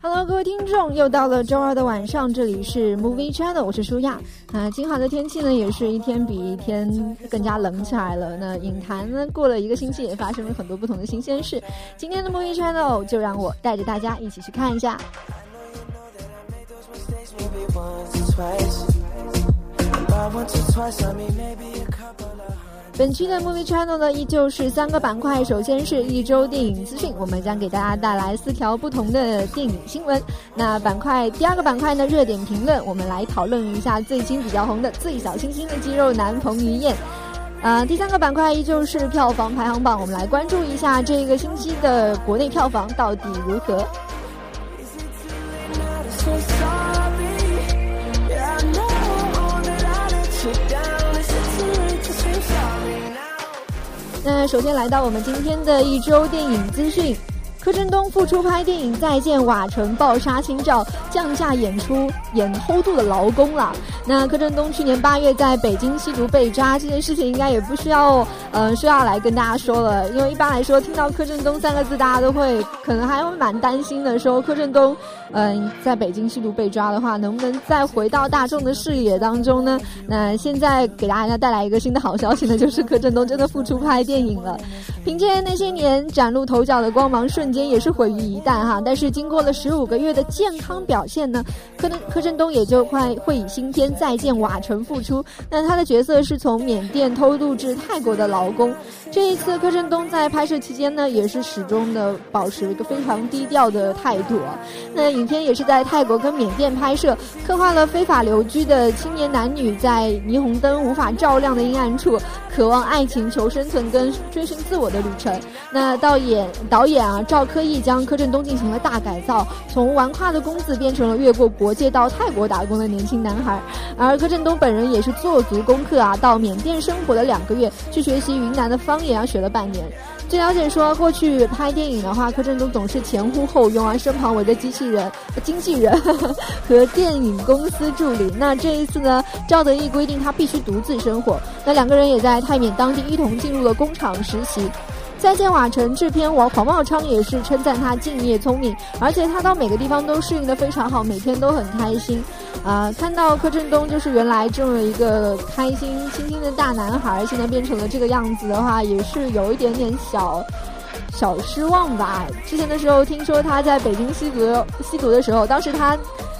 Hello，各位听众，又到了周二的晚上，这里是 Movie Channel，我是舒亚。啊，金华的天气呢，也是一天比一天更加冷起来了。那影坛呢，过了一个星期，也发生了很多不同的新鲜事。今天的 Movie Channel 就让我带着大家一起去看一下。本期的 Movie Channel 呢，依旧是三个板块。首先是一周电影资讯，我们将给大家带来四条不同的电影新闻。那板块第二个板块呢，热点评论，我们来讨论一下最近比较红的《最小清新的肌肉男》彭于晏。呃，第三个板块依旧是票房排行榜，我们来关注一下这个星期的国内票房到底如何。那首先来到我们今天的一周电影资讯，柯震东复出拍电影《再见瓦城》，爆杀新照，降价演出演偷渡的劳工了。那柯震东去年八月在北京吸毒被抓这件事情，应该也不需要呃需要来跟大家说了，因为一般来说听到柯震东三个字，大家都会可能还会蛮担心的，说柯震东。嗯，在北京吸毒被抓的话，能不能再回到大众的视野当中呢？那现在给大家带来一个新的好消息呢，就是柯震东真的复出拍电影了。凭借那些年崭露头角的光芒，瞬间也是毁于一旦哈。但是经过了十五个月的健康表现呢，柯柯震东也就快会以新片再见瓦城复出。那他的角色是从缅甸偷渡至泰国的劳工。这一次柯震东在拍摄期间呢，也是始终的保持一个非常低调的态度。那。影片也是在泰国跟缅甸拍摄，刻画了非法留居的青年男女在霓虹灯无法照亮的阴暗处，渴望爱情、求生存跟追寻自我的旅程。那导演导演啊，赵科义将柯震东进行了大改造，从纨绔的公子变成了越过国界到泰国打工的年轻男孩。而柯震东本人也是做足功课啊，到缅甸生活了两个月，去学习云南的方言啊，学了半年。据了解说，过去拍电影的话，柯震东总是前呼后拥啊，身旁围着机器人、经纪人 和电影公司助理。那这一次呢，赵德义规定他必须独自生活。那两个人也在泰缅当地一同进入了工厂实习。在见瓦城制片王黄茂昌也是称赞他敬业聪明，而且他到每个地方都适应的非常好，每天都很开心。啊，看到柯震东就是原来这么一个开心、清新的大男孩，现在变成了这个样子的话，也是有一点点小小失望吧。之前的时候听说他在北京吸毒吸毒的时候，当时他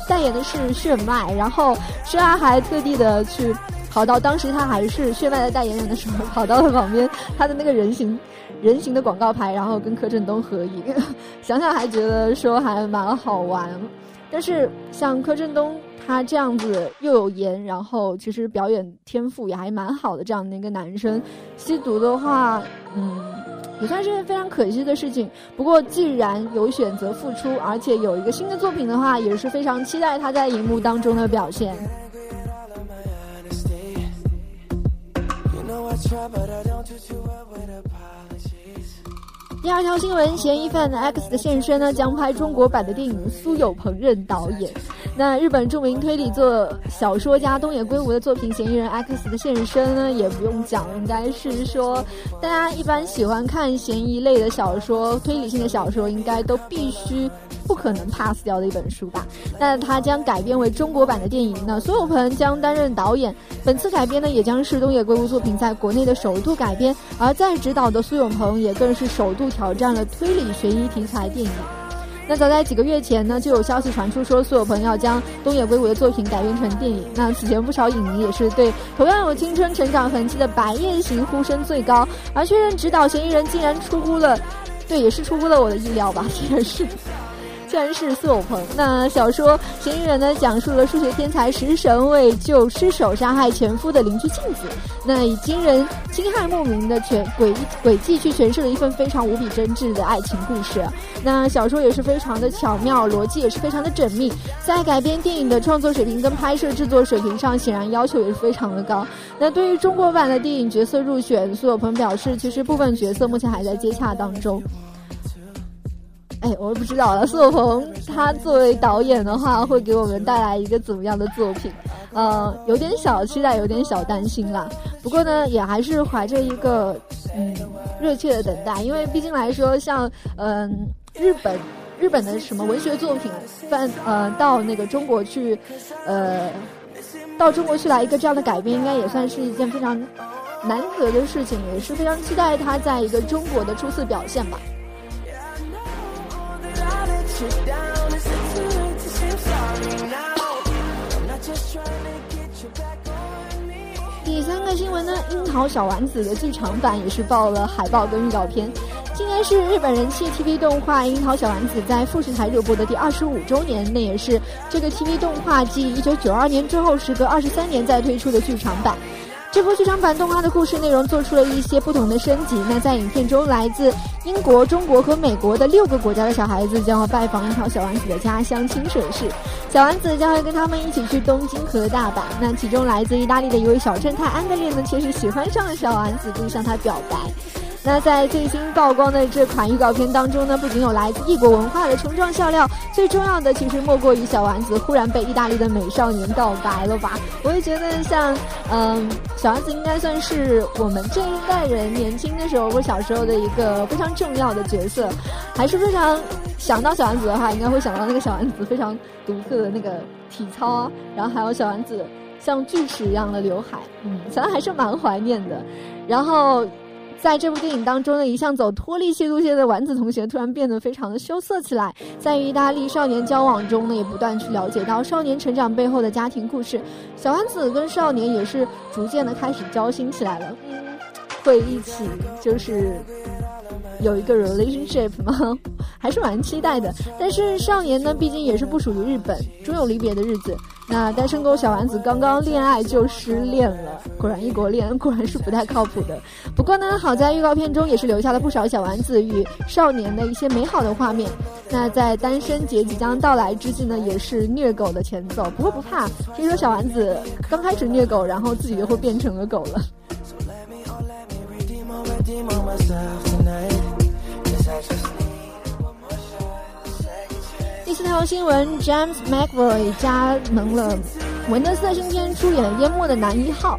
代言的是炫迈，然后是他还特地的去跑到当时他还是炫迈的代言人的时候，跑到了旁边他的那个人形。人形的广告牌，然后跟柯震东合影，想想还觉得说还蛮好玩。但是像柯震东他这样子又有颜，然后其实表演天赋也还蛮好的这样的一个男生，吸毒的话，嗯，也算是非常可惜的事情。不过既然有选择复出，而且有一个新的作品的话，也是非常期待他在荧幕当中的表现。I try, but I don't do too well with a pie. 第二条新闻，嫌疑犯 X 的现身呢，将拍中国版的电影，苏有朋任导演。那日本著名推理作小说家东野圭吾的作品《嫌疑人 X 的现身》呢，也不用讲，应该是说大家一般喜欢看悬疑类的小说、推理性的小说，应该都必须不可能 pass 掉的一本书吧。那它将改编为中国版的电影，那苏有朋将担任导演。本次改编呢，也将是东野圭吾作品在国内的首度改编，而在执导的苏有朋也更是首度。挑战了推理悬疑题材电影。那早在几个月前呢，就有消息传出说苏有朋要将东野圭吾的作品改编成电影。那此前不少影迷也是对同样有青春成长痕迹的《白夜行》呼声最高，而确认指导嫌疑人竟然出乎了，对，也是出乎了我的意料吧，这个是。居然是苏有朋。那小说《嫌疑人》呢，讲述了数学天才食神为救失手杀害前夫的邻居庆子，那以惊人惊骇莫名的全诡诡计去诠释了一份非常无比真挚的爱情故事。那小说也是非常的巧妙，逻辑也是非常的缜密，在改编电影的创作水平跟拍摄制作水平上，显然要求也是非常的高。那对于中国版的电影角色入选，苏有朋表示，其实部分角色目前还在接洽当中。哎，我也不知道了。苏有朋他作为导演的话，会给我们带来一个怎么样的作品？呃，有点小期待，有点小担心啦。不过呢，也还是怀着一个嗯热切的等待，因为毕竟来说，像嗯日本日本的什么文学作品翻呃到那个中国去，呃到中国去来一个这样的改编，应该也算是一件非常难得的事情，也是非常期待他在一个中国的初次表现吧。第三个新闻呢，《樱桃小丸子》的剧场版也是爆了海报跟预告片。今年是日本人气 TV 动画《樱桃小丸子》在富士台热播的第二十五周年，那也是这个 TV 动画继一九九二年之后，时隔二十三年再推出的剧场版。这部剧场版动画的故事内容做出了一些不同的升级。那在影片中，来自英国、中国和美国的六个国家的小孩子将要拜访一条小丸子的家乡清水市，小丸子将会跟他们一起去东京和大阪。那其中来自意大利的一位小正太安德烈呢，其实喜欢上了小丸子，并向他表白。那在最新曝光的这款预告片当中呢，不仅有来自异国文化的冲撞笑料，最重要的其实莫过于小丸子忽然被意大利的美少年告白了吧？我也觉得像，嗯，小丸子应该算是我们这一代人年轻的时候或小时候的一个非常重要的角色，还是非常想到小丸子的话，应该会想到那个小丸子非常独特的那个体操，然后还有小丸子像锯齿一样的刘海，嗯，想到还是蛮怀念的，然后。在这部电影当中呢，一向走脱力系路线的丸子同学突然变得非常的羞涩起来，在与意大利少年交往中呢，也不断去了解到少年成长背后的家庭故事。小丸子跟少年也是逐渐的开始交心起来了，会一起就是有一个 relationship 吗？还是蛮期待的。但是少年呢，毕竟也是不属于日本，终有离别的日子。那单身狗小丸子刚刚恋爱就失恋了，果然异国恋果然是不太靠谱的。不过呢，好在预告片中也是留下了不少小丸子与少年的一些美好的画面。那在单身节即将到来之际呢，也是虐狗的前奏。不过不怕，听说小丸子刚开始虐狗，然后自己就会变成了狗了。第四条新闻：James McAvoy 加盟了文德斯新片，出演了《淹没的男一号》。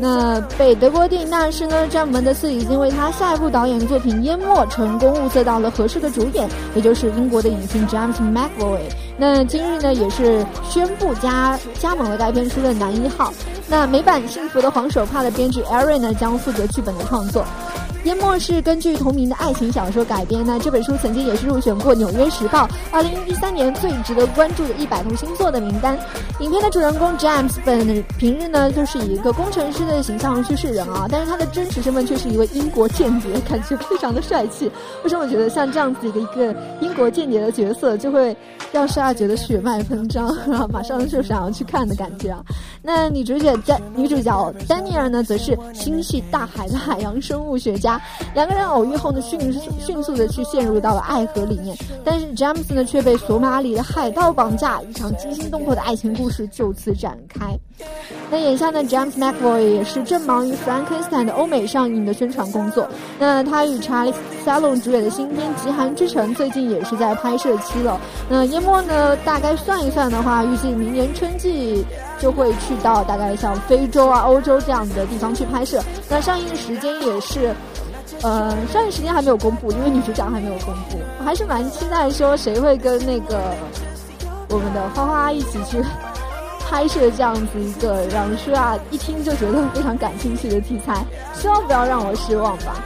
那被德国电影大师呢，詹姆·文德斯已经为他下一部导演作品《淹没》成功物色到了合适的主演，也就是英国的影星 James McAvoy。那今日呢，也是宣布加加盟了该片出的男一号。那美版《幸福的黄手帕》的编剧 Aaron 呢，将负责剧本的创作。淹没是根据同名的爱情小说改编。那这本书曾经也是入选过《纽约时报》二零一三年最值得关注的一百部新作的名单。影片的主人公 James 本平日呢就是以一个工程师的形象去示人啊，但是他的真实身份却是一位英国间谍，感觉非常的帅气。为什么我觉得像这样子一个一个英国间谍的角色，就会让大家觉得血脉喷张，然后马上就想要去看的感觉啊？那女主角丹女主角丹尼尔呢，则是心系大海的海洋生物学家。两个人偶遇后呢，迅迅速的去陷入到了爱河里面，但是詹姆斯呢却被索马里的海盗绑架，一场惊心动魄的爱情故事就此展开。那眼下呢，James McAvoy 也是正忙于《Frankenstein》的欧美上映的宣传工作。那他与查理斯·隆主演的新片《极寒之城》最近也是在拍摄期了。那淹没呢，大概算一算的话，预计明年春季就会去到大概像非洲啊、欧洲这样的地方去拍摄。那上映时间也是。呃，上映时间还没有公布，因为女主角还没有公布。我还是蛮期待说谁会跟那个我们的花花一起去拍摄这样子一个让舒亚一听就觉得非常感兴趣的题材。希望不要让我失望吧。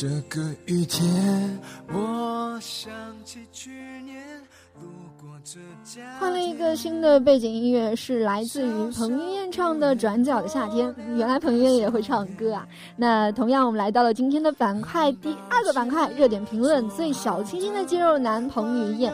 这个雨天，我想起去年路过这家。换了一个新的背景音乐，是来自于彭于晏唱的《转角的夏天》。原来彭于晏也会唱歌啊！那同样，我们来到了今天的板块第二个板块——热点评论，最小清新的肌肉男彭于晏。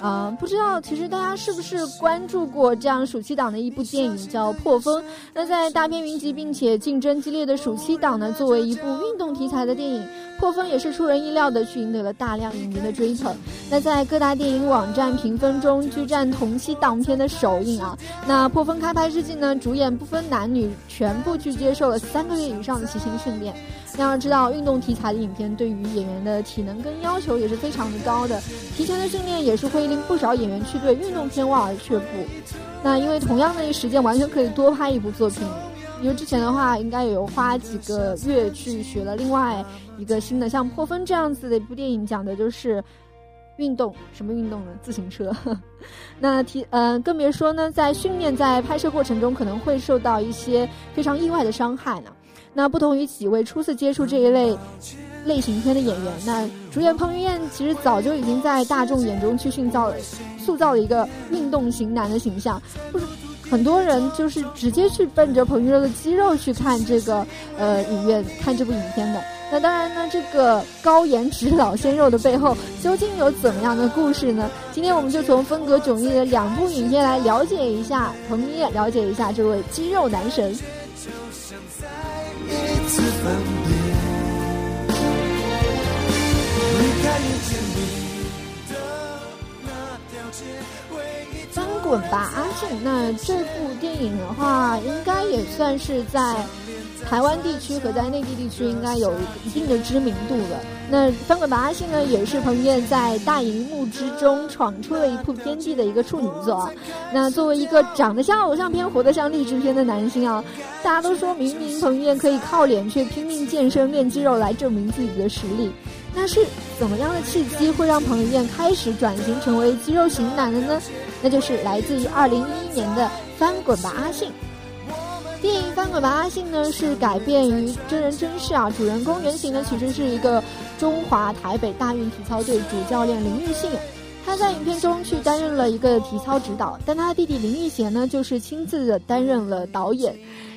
啊，不知道其实大家是不是关注过这样暑期档的一部电影叫《破风》？那在大片云集并且竞争激烈的暑期档呢，作为一部运动题材的电影，《破风》也是出人意料的去赢得了大量影迷的追捧。那在各大电影网站评分中居占同期档片的首映啊。那《破风》开拍之际呢，主演不分男女，全部去接受了三个月以上的骑行训练。要知道，运动题材的影片对于演员的体能跟要求也是非常的高的，提前的训练也是会令不少演员去对运动片望而却步。那因为同样的一时间，完全可以多拍一部作品。因为之前的话，应该有花几个月去学了另外一个新的，像《破风》这样子的一部电影，讲的就是运动，什么运动呢？自行车。那提，呃，更别说呢，在训练在拍摄过程中可能会受到一些非常意外的伤害呢。那不同于几位初次接触这一类类型片的演员，那主演彭于晏其实早就已经在大众眼中去塑造了塑造了一个运动型男的形象，不是很多人就是直接去奔着彭于晏的肌肉去看这个呃影院看这部影片的。那当然呢，这个高颜值老鲜肉的背后究竟有怎么样的故事呢？今天我们就从风格迥异的两部影片来了解一下彭于晏，了解一下这位肌肉男神。次分别，离开遇见你的那条街。翻滚吧，阿信！那这部电影的话，应该也算是在。台湾地区和在内地地区应该有一定的知名度了。那《翻滚吧，阿信》呢，也是彭于晏在大荧幕之中闯出了一部天地的一个处女作。那作为一个长得像偶像片、活得像励志片的男星啊，大家都说明明彭于晏可以靠脸，却拼命健身练肌肉来证明自己的实力。那是怎么样的契机会让彭于晏开始转型成为肌肉型男的呢？那就是来自于二零一一年的《翻滚吧，阿信》。电影《翻滚吧，阿信》呢是改编于真人真事啊，主人公原型呢其实是一个中华台北大运体操队主教练林玉信，他在影片中去担任了一个体操指导，但他的弟弟林玉贤呢就是亲自的担任了导演。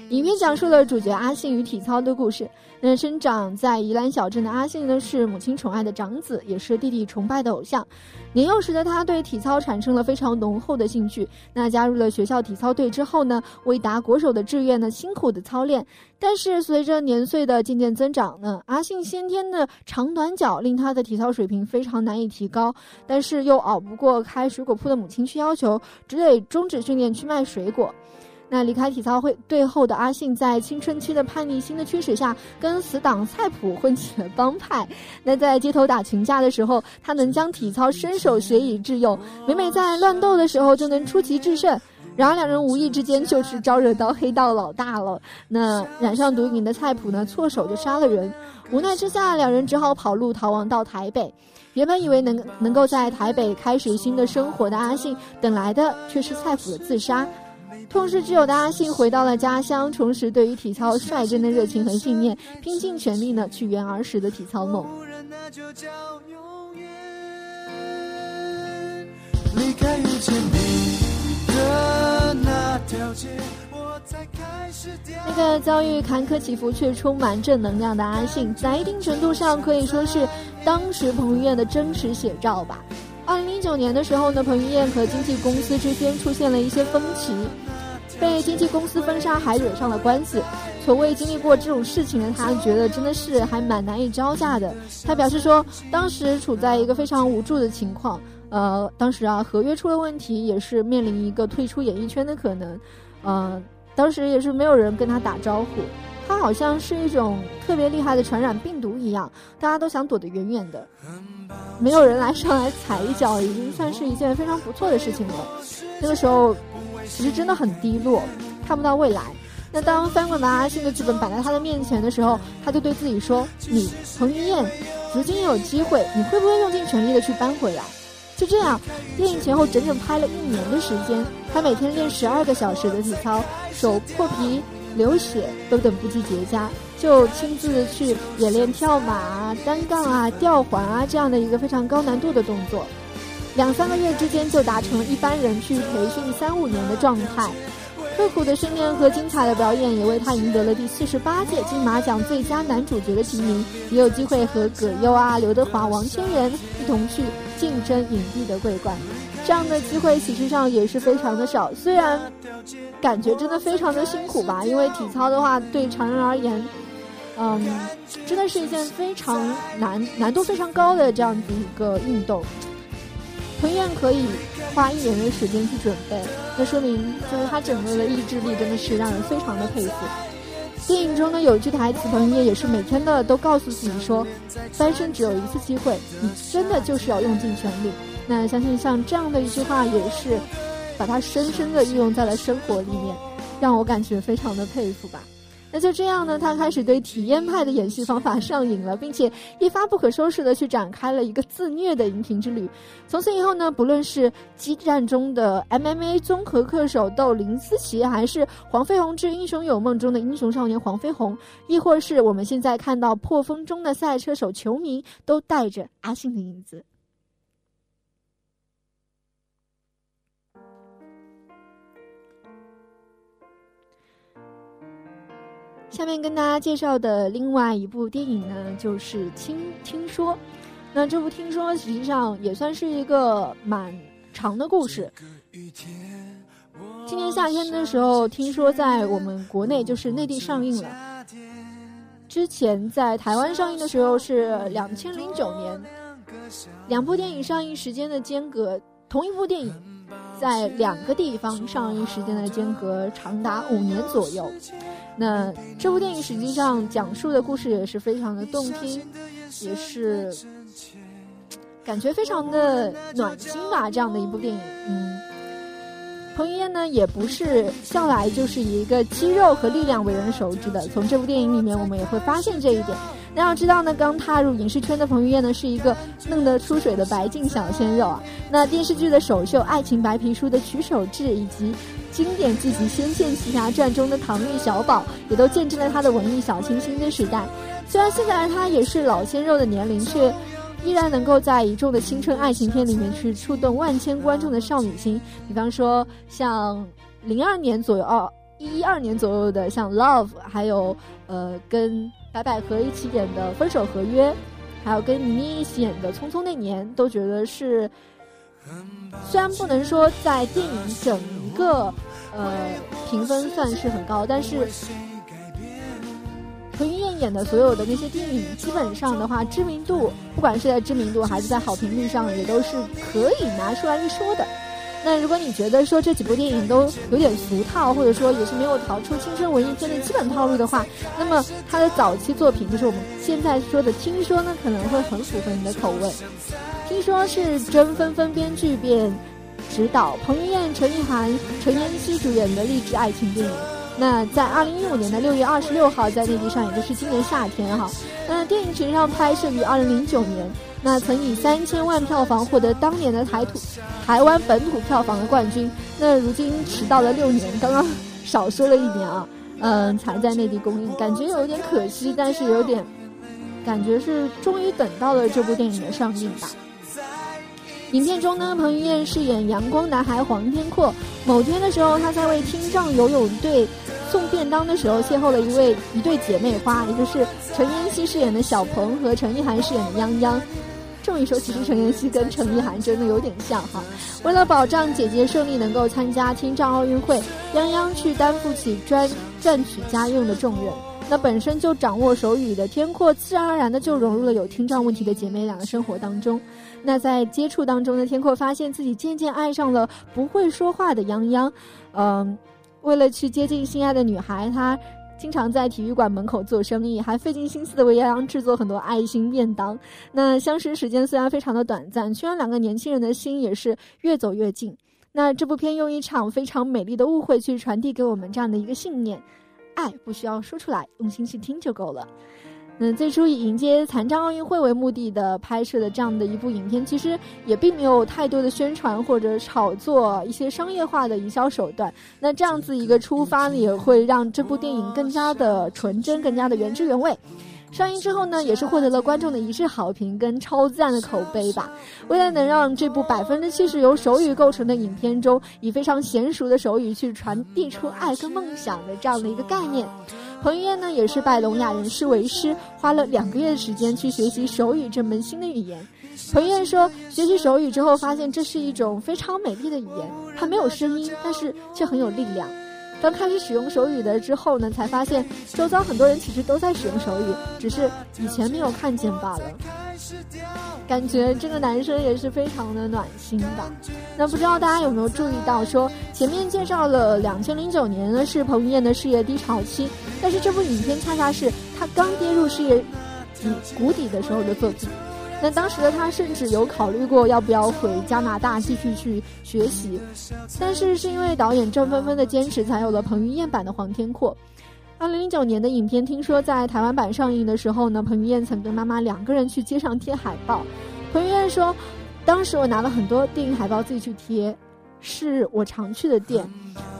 影片讲述了主角阿信与体操的故事。那生长在宜兰小镇的阿信呢，是母亲宠爱的长子，也是弟弟崇拜的偶像。年幼时的他对体操产生了非常浓厚的兴趣。那加入了学校体操队之后呢，为打国手的志愿呢，辛苦的操练。但是随着年岁的渐渐增长呢，阿信先天的长短脚令他的体操水平非常难以提高。但是又熬不过开水果铺的母亲去要求，只得终止训练去卖水果。那离开体操会队后的阿信，在青春期的叛逆心的驱使下，跟死党菜谱混起了帮派。那在街头打群架的时候，他能将体操伸手学以致用，每每在乱斗的时候就能出奇制胜。然而两人无意之间就是招惹到黑道老大了。那染上毒瘾的菜谱呢，错手就杀了人。无奈之下，两人只好跑路逃亡到台北。原本以为能能够在台北开始新的生活的阿信，等来的却是菜谱的自杀。痛失挚友的阿信回到了家乡，重拾对于体操率真的热情和信念，拼尽全力呢去圆儿时的体操梦。那个遭遇坎坷起伏却充满正能量的阿信，在一定程度上可以说是当时彭于晏的真实写照吧。二零零九年的时候呢，彭于晏和经纪公司之间出现了一些分歧。被经纪公司封杀，还惹上了官司。从未经历过这种事情的他，觉得真的是还蛮难以招架的。他表示说，当时处在一个非常无助的情况。呃，当时啊，合约出了问题，也是面临一个退出演艺圈的可能。呃，当时也是没有人跟他打招呼。他好像是一种特别厉害的传染病毒一样，大家都想躲得远远的。没有人来上来踩一脚，已经算是一件非常不错的事情了。那个时候。其实真的很低落，看不到未来。那当翻滚吧阿信的剧本摆在他的面前的时候，他就对自己说：“你彭于晏，如今也有机会，你会不会用尽全力的去扳回来？”就这样，电影前后整整拍了一年的时间，他每天练十二个小时的体操，手破皮、流血都等不及结痂。就亲自去演练跳马啊、单杠啊、吊环啊这样的一个非常高难度的动作，两三个月之间就达成了一般人去培训三五年的状态。刻苦的训练和精彩的表演也为他赢得了第四十八届金马奖最佳男主角的提名，也有机会和葛优啊、刘德华、王千源一同去竞争影帝的桂冠。这样的机会其实上也是非常的少，虽然感觉真的非常的辛苦吧，因为体操的话对常人而言，嗯，真的是一件非常难、难度非常高的这样子一个运动。彭于晏可以花一年的时间去准备，那说明就是他整个的意志力真的是让人非常的佩服。电影中呢有一句台词，彭于晏也是每天的都告诉自己说：“翻身只有一次机会，你真的就是要用尽全力。”那相信像这样的一句话也是把它深深的运用在了生活里面，让我感觉非常的佩服吧。那就这样呢，他开始对体验派的演戏方法上瘾了，并且一发不可收拾的去展开了一个自虐的荧屏之旅。从此以后呢，不论是激战中的 MMA 综合克手斗林思琪，还是黄飞鸿之《英雄有梦》中的英雄少年黄飞鸿，亦或是我们现在看到破风中的赛车手裘明，都带着阿信的影子。下面跟大家介绍的另外一部电影呢，就是《听听说》。那这部《听说》实际上也算是一个蛮长的故事。今年夏天的时候，听说在我们国内就是内地上映了。之前在台湾上映的时候是两千零九年，两部电影上映时间的间隔，同一部电影在两个地方上映时间的间隔长达五年左右。那这部电影实际上讲述的故事也是非常的动听，也是感觉非常的暖心吧。这样的一部电影，嗯，彭于晏呢也不是向来就是以一个肌肉和力量为人熟知的，从这部电影里面我们也会发现这一点。那要知道呢，刚踏入影视圈的彭于晏呢是一个嫩得出水的白净小鲜肉啊。那电视剧的首秀《爱情白皮书》的曲手志以及。经典剧集《仙剑奇侠传》中的唐钰小宝，也都见证了他的文艺小清新的时代。虽然现在他也是老鲜肉的年龄，却依然能够在一众的青春爱情片里面去触动万千观众的少女心。比方说，像零二年左右哦，一二年左右的像《Love》，还有呃跟白百合一起演的《分手合约》，还有跟倪妮一起演的《匆匆那年》，都觉得是。虽然不能说在电影整个呃评分算是很高，但是彭于晏演的所有的那些电影，基本上的话知名度，不管是在知名度还是在好评率上，也都是可以拿出来一说的。那如果你觉得说这几部电影都有点俗套，或者说也是没有逃出青春文艺片的基本套路的话，那么他的早期作品，就是我们现在说的《听说》呢，可能会很符合你的口味。听说是甄纷纷编剧并指导，彭于晏、陈意涵、陈妍希主演的励志爱情电影。那在二零一五年的六月二十六号在内地上，也就是今年夏天哈。那电影实际上拍摄于二零零九年，那曾以三千万票房获得当年的台土台湾本土票房的冠军。那如今迟到了六年，刚刚 少说了一年啊，嗯，才在内地公映，感觉有点可惜，但是有点感觉是终于等到了这部电影的上映吧。影片中呢，彭于晏饰演阳光男孩黄天阔。某天的时候，他在为听障游泳队送便当的时候，邂逅了一位一对姐妹花，也就是陈妍希饰演的小鹏和陈意涵饰演的泱泱。这么一说，其实陈妍希跟陈意涵真的有点像哈。为了保障姐姐顺利能够参加听障奥运会，泱泱去担负起专赚取家用的重任。那本身就掌握手语的天阔，自然而然的就融入了有听障问题的姐妹俩的生活当中。那在接触当中呢，天阔发现自己渐渐爱上了不会说话的泱泱，嗯，为了去接近心爱的女孩，他经常在体育馆门口做生意，还费尽心思的为洋洋制作很多爱心便当。那相识时间虽然非常的短暂，却让两个年轻人的心也是越走越近。那这部片用一场非常美丽的误会去传递给我们这样的一个信念：爱不需要说出来，用心去听就够了。那最初以迎接残障奥运会为目的的拍摄的这样的一部影片，其实也并没有太多的宣传或者炒作一些商业化的营销手段。那这样子一个出发呢，也会让这部电影更加的纯真，更加的原汁原味。上映之后呢，也是获得了观众的一致好评跟超赞的口碑吧。为了能让这部百分之七十由手语构成的影片中，以非常娴熟的手语去传递出爱跟梦想的这样的一个概念，彭于晏呢也是拜聋哑人士为师，花了两个月的时间去学习手语这门新的语言。彭于晏说，学习手语之后发现这是一种非常美丽的语言，它没有声音，但是却很有力量。当开始使用手语的之后呢，才发现周遭很多人其实都在使用手语，只是以前没有看见罢了。感觉这个男生也是非常的暖心吧。那不知道大家有没有注意到，说前面介绍了两千零九年呢是彭于晏的事业低潮期，但是这部影片恰恰是他刚跌入事业底谷底的时候的作品。那当时的他甚至有考虑过要不要回加拿大继续去学习，但是是因为导演郑芬芬的坚持，才有了彭于晏版的《黄天阔》。二零零九年的影片，听说在台湾版上映的时候呢，彭于晏曾跟妈妈两个人去街上贴海报。彭于晏说：“当时我拿了很多电影海报自己去贴，是我常去的店，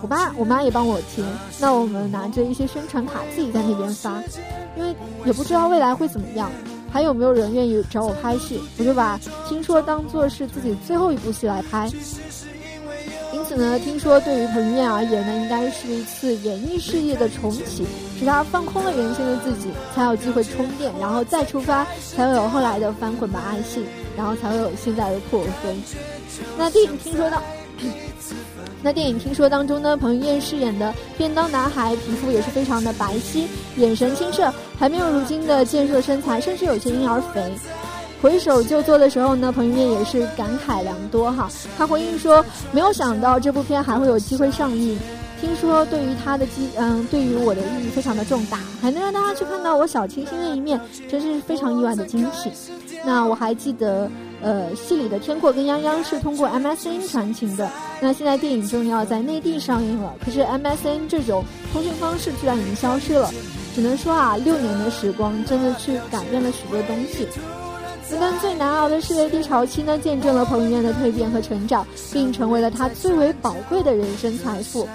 我爸我妈也帮我贴。那我们拿着一些宣传卡自己在那边发，因为也不知道未来会怎么样。”还有没有人愿意找我拍戏？我就把听说当做是自己最后一部戏来拍。因此呢，听说对于彭于晏而言呢，应该是一次演艺事业的重启，使他放空了原先的自己，才有机会充电，然后再出发，才会有后来的翻滚吧爱信，然后才会有现在的破飞。那电影听说到。那电影听说当中呢，彭于晏饰演的便当男孩，皮肤也是非常的白皙，眼神清澈，还没有如今的健硕身材，甚至有些婴儿肥。回首就做的时候呢，彭于晏也是感慨良多哈。他回应说，没有想到这部片还会有机会上映，听说对于他的机嗯，对于我的意义非常的重大，还能让大家去看到我小清新的一面，真是非常意外的惊喜。那我还记得。呃，戏里的天阔跟泱泱是通过 MSN 传情的。那现在电影终于要在内地上映了，可是 MSN 这种通讯方式居然已经消失了。只能说啊，六年的时光真的去改变了许多东西。此段最难熬的事业低潮期呢，见证了彭于晏的蜕变和成长，并成为了他最为宝贵的人生财富。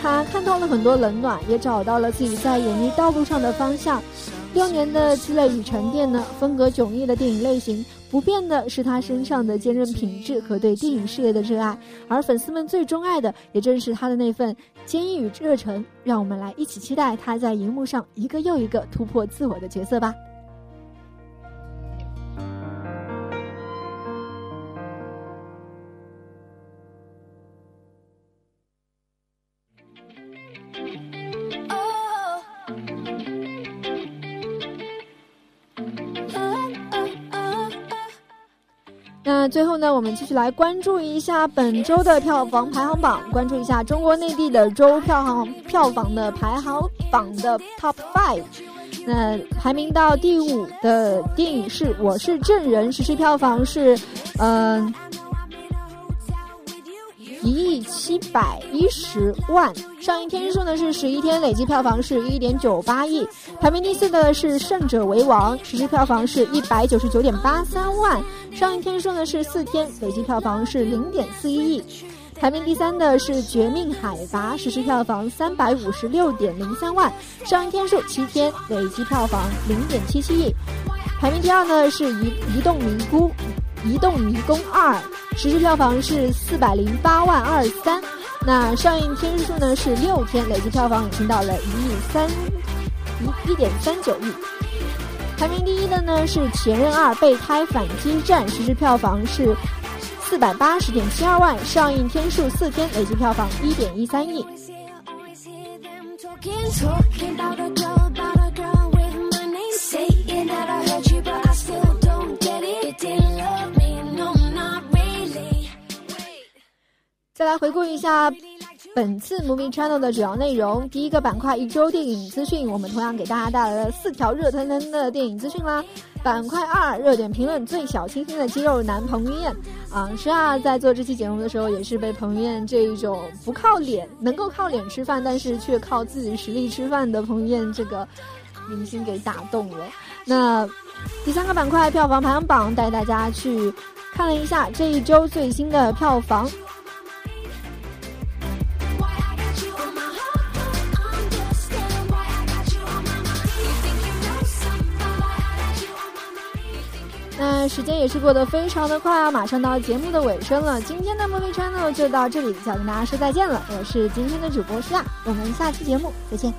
他看透了很多冷暖，也找到了自己在演艺道路上的方向。六年的积累与沉淀呢，风格迥异的电影类型。不变的是他身上的坚韧品质和对电影事业的热爱，而粉丝们最钟爱的也正是他的那份坚毅与热忱。让我们来一起期待他在荧幕上一个又一个突破自我的角色吧。那最后呢，我们继续来关注一下本周的票房排行榜，关注一下中国内地的周票房票房的排行榜的 Top Five。那排名到第五的电影是《我是证人》，实时票房是，嗯。七百一十万，上映天数呢是十一天，累计票房是一点九八亿。排名第四的是《胜者为王》，实时票房是一百九十九点八三万，上映天数呢是四天，累计票房是零点四一亿。排名第三的是《绝命海拔》，实时票房三百五十六点零三万，上映天数七天，累计票房零点七七亿。排名第二呢是《移移动迷宫》。移动迷宫二实时票房是四百零八万二三，那上映天数呢是六天，累计票房已经到了一亿三一一点三九亿。排名第一的呢是《前任二备胎反击战》，实时票房是四百八十点七二万，上映天数四天，累计票房一点一三亿。再来回顾一下本次 Movie Channel 的主要内容。第一个板块一周电影资讯，我们同样给大家带来了四条热腾腾的电影资讯啦。板块二热点评论最小清新的肌肉男彭于晏啊，是啊，在做这期节目的时候也是被彭于晏这一种不靠脸，能够靠脸吃饭，但是却靠自己实力吃饭的彭于晏这个明星给打动了。那第三个板块票房排行榜带大家去看了一下这一周最新的票房。时间也是过得非常的快啊，马上到节目的尾声了。今天的《movie channel》就到这里，要跟大家说再见了。我是今天的主播舒亚，我们下期节目再见。